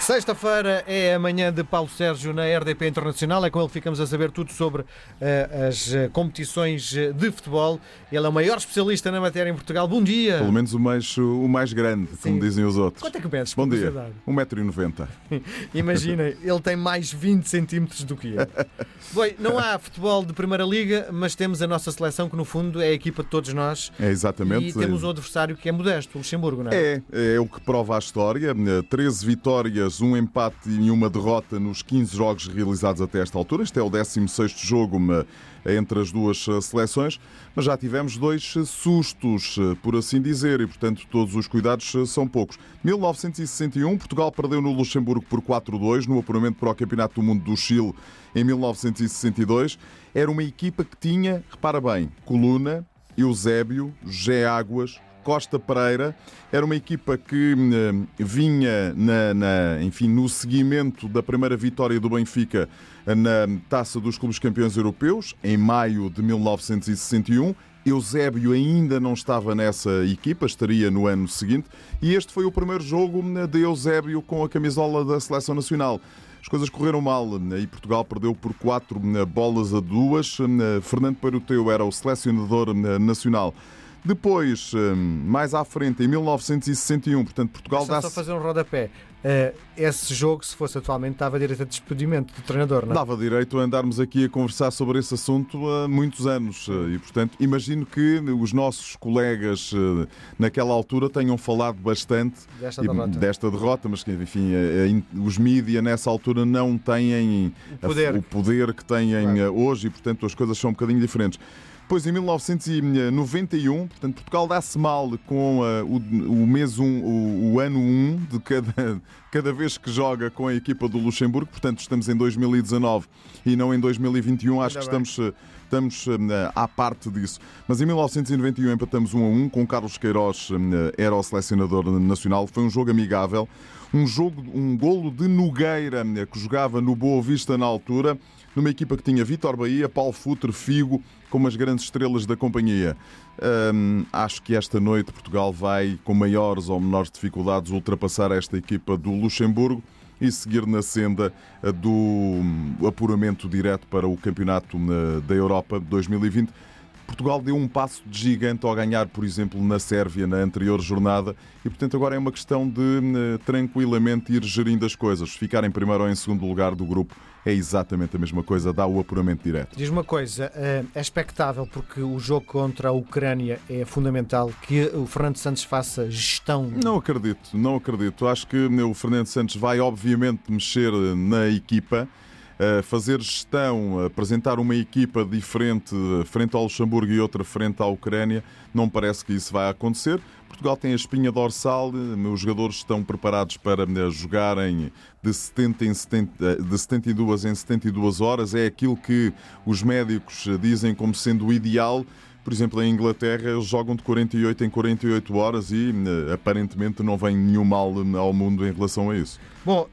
Sexta-feira é a manhã de Paulo Sérgio na RDP Internacional. É com ele que ficamos a saber tudo sobre uh, as uh, competições eh, de futebol. Ele é o maior especialista na matéria em Portugal. Bom dia. Pelo menos o mais, o mais grande, Sim. como dizem os outros. Quanto é que medes? Bom dia. 1,90m. Imagina, ele tem mais 20 centímetros do que eu. Bom, não há futebol de Primeira Liga, mas temos a nossa seleção que, no fundo, é a equipa de todos nós. É exatamente. E temos um adversário que é modesto, o Luxemburgo, não é? É, é o que prova a história. 13 vitórias um empate e uma derrota nos 15 jogos realizados até esta altura. Este é o 16 jogo entre as duas eh, seleções, mas já tivemos dois eh, sustos, eh, por assim dizer, e portanto todos os cuidados são poucos. 1961, Portugal perdeu no Luxemburgo por 4-2 no apuramento para o Campeonato do Mundo do Chile em 1962. Era uma equipa que tinha, repara bem, Coluna, Eusébio, Gé Águas, Costa Pereira. Era uma equipa que uh, vinha na, na, enfim, no seguimento da primeira vitória do Benfica na Taça dos Clubes Campeões Europeus, em maio de 1961. Eusébio ainda não estava nessa equipa, estaria no ano seguinte, e este foi o primeiro jogo de Eusébio com a camisola da Seleção Nacional. As coisas correram mal e Portugal perdeu por quatro bolas a duas. Fernando Peruteu era o selecionador nacional. Depois, hum, mais à frente, em 1961, portanto, Portugal dá-se... Só fazer um rodapé. Uh, esse jogo, se fosse atualmente, dava direito a despedimento do treinador, não é? Dava direito a andarmos aqui a conversar sobre esse assunto há muitos anos. Eh, e, portanto, imagino que os nossos colegas eh, naquela altura tenham falado bastante desta derrota, desta derrota mas que, enfim, os mídias nessa altura não têm o poder, o poder que têm claro. hoje e, portanto, as coisas são um bocadinho diferentes. Depois, em 1991, portanto, Portugal dá-se mal com uh, o, o, mês 1, um, o, o, ano 1 um de cada, cada vez que joga com a equipa do Luxemburgo. Portanto, estamos em 2019 e não em 2021. Acho Ainda que bem. estamos, estamos uh, à parte disso. Mas em 1991 empatamos 1 a 1 com Carlos Queiroz, uh, era o selecionador nacional. Foi um jogo amigável. Um jogo, um golo de Nogueira, que jogava no Boa Vista na altura numa equipa que tinha Vitor Bahia, Paulo Futre, Figo, como as grandes estrelas da companhia. Acho que esta noite Portugal vai, com maiores ou menores dificuldades, ultrapassar esta equipa do Luxemburgo e seguir na senda do hum, apuramento direto para o Campeonato da Europa 2020. Portugal deu um passo de gigante ao ganhar, por exemplo, na Sérvia na anterior jornada e, portanto, agora é uma questão de hum, tranquilamente ir gerindo as coisas. Ficar em primeiro ou em segundo lugar do grupo é exatamente a mesma coisa, dá o apuramento direto. Diz uma coisa, eh, é expectável porque o jogo contra a Ucrânia é fundamental que o Fernando Santos faça gestão? Não acredito, não acredito. Acho que o Fernando Santos vai obviamente mexer na equipa, eh, fazer gestão, apresentar uma equipa diferente frente ao Luxemburgo e outra frente à Ucrânia, não parece que isso vai acontecer. Portugal tem a espinha dorsal, os jogadores estão preparados para eh, jogarem de, 70 em 70, eh, de 72 em 72 horas, é aquilo que os médicos dizem como sendo o ideal. Por exemplo, em Inglaterra, eles jogam de 48 em 48 horas e eh, aparentemente não vem nenhum mal ao mundo em relação a isso. Bom,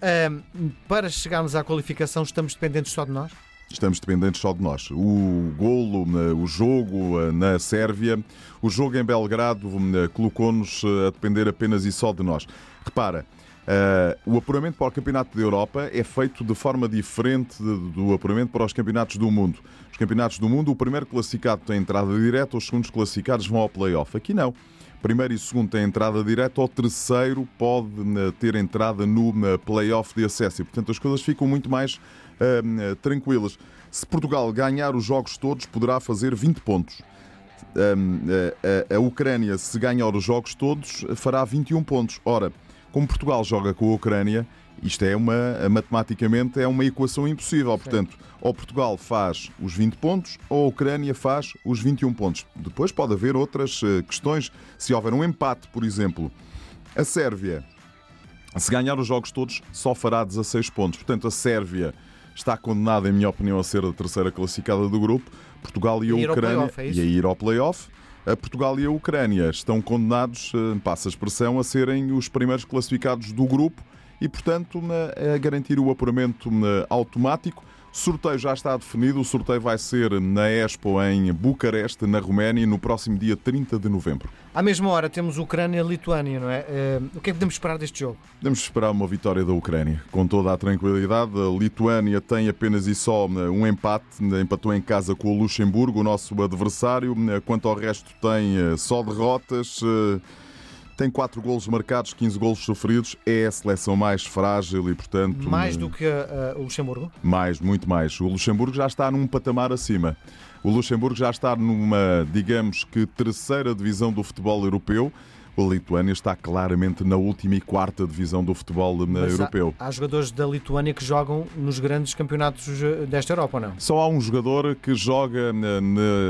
para chegarmos à qualificação, estamos dependentes só de nós? Estamos dependentes só de nós. O golo, o jogo eh, na Sérvia, o jogo em Belgrado eh, colocou-nos eh, a depender apenas e só de nós. Repara, o apuramento para o Campeonato da Europa é feito de forma diferente do apuramento para os campeonatos do mundo. Os campeonatos do mundo, o primeiro classificado tem entrada direta, os segundos classificados vão ao play-off. Aqui não. Primeiro e segundo têm entrada direta, o terceiro pode ter entrada no play-off de acesso. E, portanto, as coisas ficam muito mais uh, tranquilas. Se Portugal ganhar os jogos todos, poderá fazer 20 pontos. a Ucrânia, se ganhar os jogos todos, fará 21 pontos. Ora, como Portugal joga com a Ucrânia, isto é uma, matematicamente, é uma equação impossível. Portanto, ou Portugal faz os 20 pontos, ou a Ucrânia faz os 21 pontos. Depois pode haver outras eh, questões. Se houver um empate, por exemplo, a Sérvia, se ganhar os jogos todos, só fará 16 pontos. Portanto, a Sérvia está condenada, em minha opinião, a ser a terceira classificada do grupo. Portugal e a Ucrânia é e a ir ao play-off. A Portugal e a Ucrânia estão condenados, eh, passa a expressão, a serem os primeiros classificados do grupo e, portanto, a garantir o apuramento automático. Sorteio já está definido. O sorteio vai ser na Expo em Bucareste, na Roménia, no próximo dia 30 de novembro. À mesma hora temos Ucrânia e Lituânia, não é? Eh, o que é que podemos esperar deste jogo? Podemos esperar uma vitória da Ucrânia, com toda a tranquilidade. A Lituânia tem apenas e só eh, um empate, empatou em casa com o Luxemburgo, o nosso adversário. Quanto ao resto, tem eh, só derrotas. Tem 4 golos marcados, 15 golos sofridos. É a seleção mais frágil e, portanto. Mais do que uh, o Luxemburgo? Mais, muito mais. O Luxemburgo já está num patamar acima. O Luxemburgo já está numa, digamos que, terceira divisão do futebol europeu. A Lituânia está claramente na última e quarta divisão do futebol Mas europeu. Há, há, jogadores da Lituânia que jogam nos grandes campeonatos eh, desta Europa, não? Só há um jogador que joga,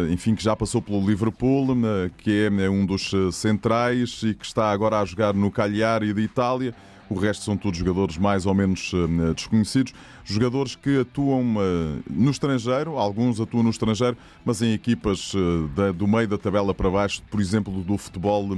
enfim, que já passou pelo Liverpool, que é um dos eh, centrais e que está agora a jogar no Cagliari de Itália. O resto são todos jogadores mais ou menos uh, desconhecidos. Jogadores que atuam uh, no estrangeiro, alguns atuam no estrangeiro, mas em equipas da, do meio da tabela para baixo, por exemplo, do futebol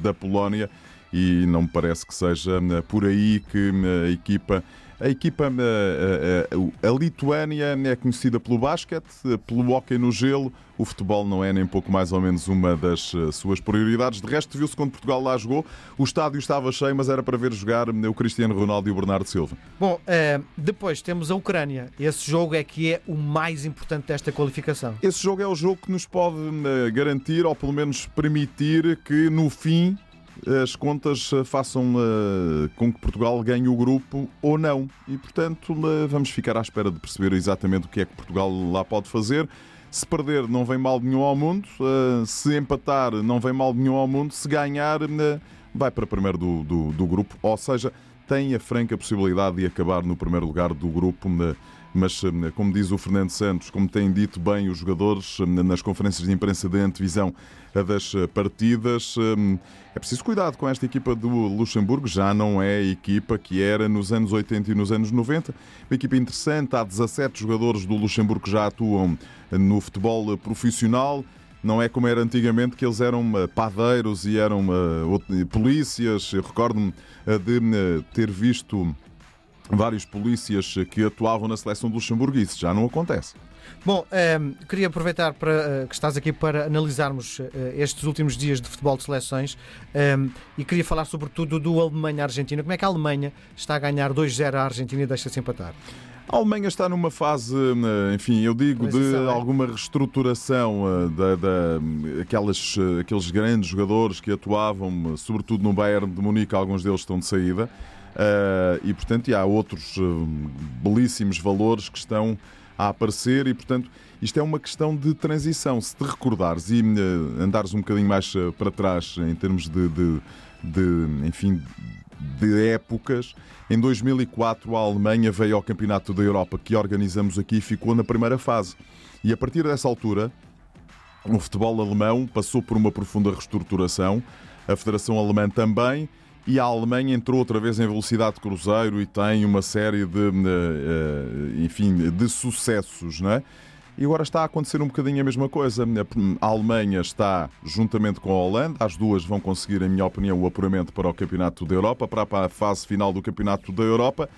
da Polónia. E não me parece que seja por aí que a equipa a equipa, a, a, a, Lituânia é conhecida pelo basquete, pelo hóquei no gelo. O futebol não é nem pouco mais ou menos uma das eh, suas prioridades. De resto, viu-se quando Portugal lá jogou. O estádio estava cheio, mas era para ver jogar o Cristiano Ronaldo e o Bernardo Silva. Bom, eh, depois temos a Ucrânia. Esse jogo é que é o mais importante desta qualificação. Esse jogo é o jogo que nos pode eh, garantir, ou pelo menos permitir, que no fim as contas eh, façam uh, com que Portugal ganhe o grupo ou não. E, portanto, vamos ficar à espera de perceber exatamente o que é que Portugal lá pode fazer. Se perder, não vem mal nenhum ao mundo. Uh, se empatar, não vem mal nenhum ao mundo. Se ganhar, vai para primeiro do, do, do, grupo. Ou seja, tem a franca possibilidade de acabar no primeiro lugar do grupo mas como diz o Fernando Santos, como têm dito bem os jogadores nas conferências de imprensa de antevisão das partidas, é preciso cuidado com esta equipa do Luxemburgo, já não é a equipa que era nos anos 80 e nos anos 90. Uma equipa interessante, há 17 jogadores do Luxemburgo que já atuam no futebol profissional. Não é como era antigamente, que eles eram padeiros e eram polícias. Eu recordo-me de ter visto vários polícias que atuavam na seleção do Luxemburgo isso já não acontece. Bom, ehm, queria aproveitar para, uh, que estás aqui para analisarmos uh, estes últimos dias de futebol de seleções ehm, e queria falar sobretudo do Alemanha-Argentina. Como é que a Alemanha está a ganhar 2-0 à Argentina e deixa-se empatar? A Alemanha está numa fase, eh, enfim, eu digo, de é? alguma reestruturação da, da, aquelas, aqueles grandes jogadores que atuavam, sobretudo no Bayern de Munique, alguns deles estão de saída. Uh, e, portanto, há outros uh, belíssimos valores que estão a aparecer e, portanto, isto é uma questão de transição. Se te recordares e uh, andares um bocadinho mais para trás em termos de, de, de, enfim, de épocas, em 2004 a Alemanha veio ao Campeonato da Europa que organizamos aqui e ficou na primeira fase. E a partir dessa altura, o futebol alemão passou por uma profunda reestruturação, a Federação Alemã também, e a Alemanha entrou outra vez em velocidade de cruzeiro e tem uma série de, eh, eh, enfim, de sucessos, não é? E agora está a acontecer um bocadinho a mesma coisa. A Alemanha está juntamente com a Holanda, as duas vão conseguir, em minha opinião, o apuramento para o Campeonato da Europa, para a fase final do Campeonato da Europa.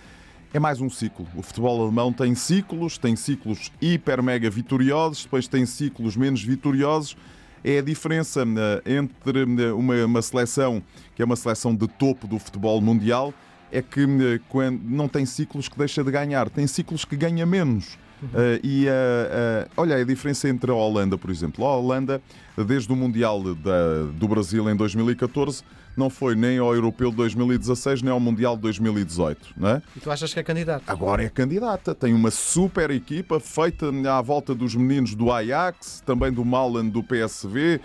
É mais um ciclo. O futebol alemão tem ciclos, tem ciclos hiper mega vitoriosos, depois tem ciclos menos vitoriosos é a diferença eh, entre eh, uma, uma seleção que é uma seleção de topo do futebol mundial é que eh, quando não tem ciclos que deixa de ganhar, tem ciclos que ganha menos. Uh, e uh, uh, olha a diferença entre a Holanda, por exemplo. A Holanda, desde o Mundial da, do Brasil em 2014, não foi nem ao Europeu de 2016, nem ao Mundial de 2018. Não é? E tu achas que é candidata? Agora é candidata. Tem uma super equipa feita à volta dos meninos do Ajax, também do Malan do PSV,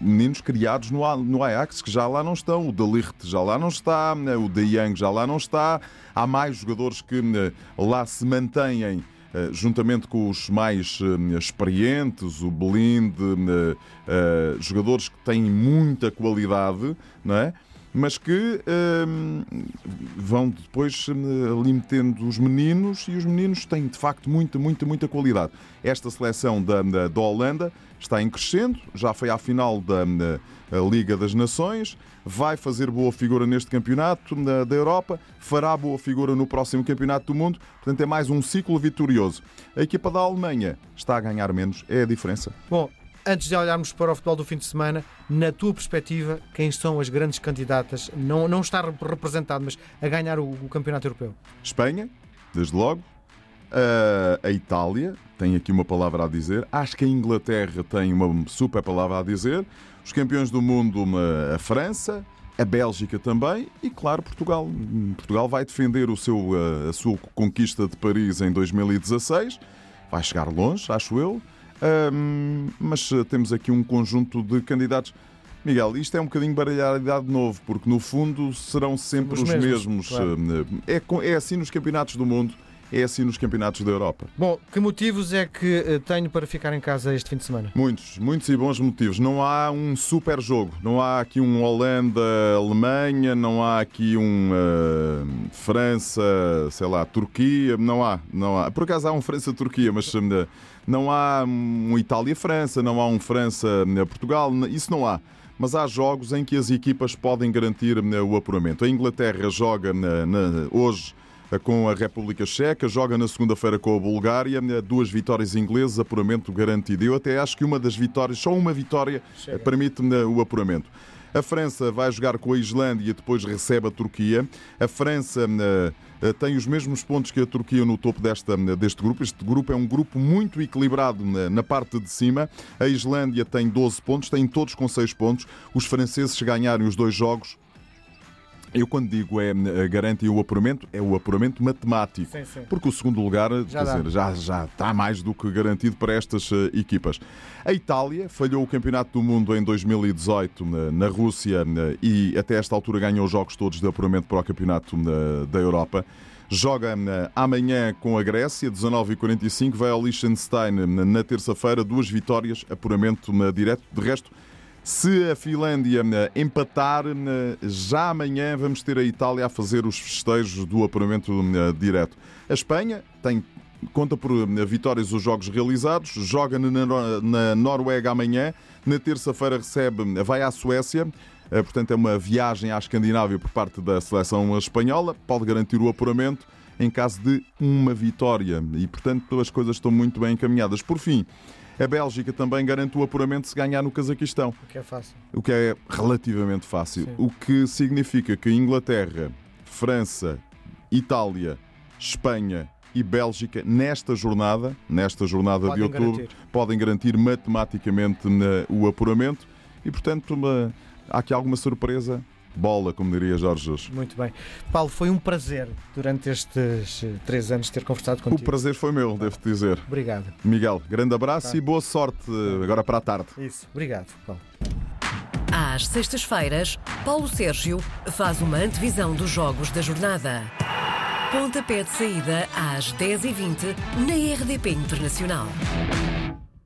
meninos criados no, no Ajax que já lá não estão, o De Ligt já lá não está, o De Young já lá não está, há mais jogadores que eh, lá se mantêm juntamente com os mais eh, experientes, o Blind, eh, jogadores que têm muita qualidade, não é? Mas que hum, vão depois hum, ali metendo os meninos e os meninos têm de facto muita, muita, muita qualidade. Esta seleção da, da, da Holanda está em crescendo, já foi à final da, da Liga das Nações, vai fazer boa figura neste campeonato da, da Europa, fará boa figura no próximo campeonato do mundo, portanto é mais um ciclo vitorioso. A equipa da Alemanha está a ganhar menos, é a diferença. Bom, Antes de olharmos para o futebol do fim de semana, na tua perspectiva, quem são as grandes candidatas, não, não estar representado, mas a ganhar o, o Campeonato Europeu? Espanha, desde logo. Uh, a Itália tem aqui uma palavra a dizer. Acho que a Inglaterra tem uma super palavra a dizer. Os campeões do mundo, uma, a França, a Bélgica também e, claro, Portugal. Portugal vai defender o seu, uh, a sua conquista de Paris em 2016. Vai chegar longe, acho eu. Um, mas eh, temos aqui um conjunto de candidatos. Miguel, isto é um bocadinho baralhar de novo, porque no fundo serão sempre os, os mesmos. mesmos. Claro. Eh, é, é assim nos campeonatos do mundo é assim nos campeonatos da Europa. Bom, que motivos é que eh, tenho para ficar em casa este fim de semana? Muitos, muitos e bons motivos. Não há um super jogo. Não há aqui um Holanda-Alemanha, não há aqui um uh, França, sei lá, Turquia. Não há, não há. Por acaso há um França-Turquia, mas uh, não há um Itália-França, não há um França-Portugal. Isso não há mas há jogos em que as equipas podem garantir o apuramento. A Inglaterra joga na, na, hoje com a República Checa, joga na segunda-feira com a Bulgária, duas vitórias inglesas, apuramento garantido. Eu até acho que uma das vitórias, só uma vitória, permite o apuramento. A França vai jogar com a Islândia e depois recebe a Turquia. A França uh, tem os mesmos pontos que a Turquia no topo desta, deste grupo. Este grupo é um grupo muito equilibrado na, na parte de cima. A Islândia tem 12 pontos, tem todos com 6 pontos. Os franceses, se ganharem os dois jogos, eu, quando digo é eh, garante o apuramento, é o apuramento matemático. Sim, sim. Porque o segundo lugar já, dizer, já, já está mais do que garantido para estas uh, equipas. A Itália falhou o Campeonato do Mundo em 2018 na, Rússia e até esta altura ganhou os jogos todos de apuramento para o Campeonato da Europa. Joga amanhã com a Grécia, 19h45, vai ao Liechtenstein na terça-feira, duas vitórias, apuramento direto. De resto, se a Finlândia eh, empatar, eh, já amanhã vamos ter a Itália a fazer os festejos do apuramento eh, direto. A Espanha tem conta por vitórias os jogos realizados, joga na Noruega amanhã, na terça-feira recebe, vai à Suécia, portanto é uma viagem à Escandinávia por parte da seleção espanhola, pode garantir o apuramento em caso de uma vitória e portanto as coisas estão muito bem encaminhadas. Por fim, a Bélgica também garante o apuramento se ganhar no Cazaquistão. O que é fácil. O que é relativamente fácil. Sim. O que significa que Inglaterra, França, Itália, Espanha e Bélgica, nesta jornada, nesta jornada podem de outubro, garantir. podem garantir matematicamente o apuramento e, portanto, uma, há aqui alguma surpresa bola, como diria Jorge. Muito bem. Paulo, foi um prazer durante estes eh, três anos ter conversado contigo. O prazer foi meu, devo-te dizer. Obrigado. Miguel, grande abraço tá. e boa sorte eh, agora para a tarde. Isso, obrigado, Paulo. Às sextas-feiras, Paulo Sérgio faz uma antevisão dos jogos da jornada. Pontapé de saída às 10h20 na RDP Internacional.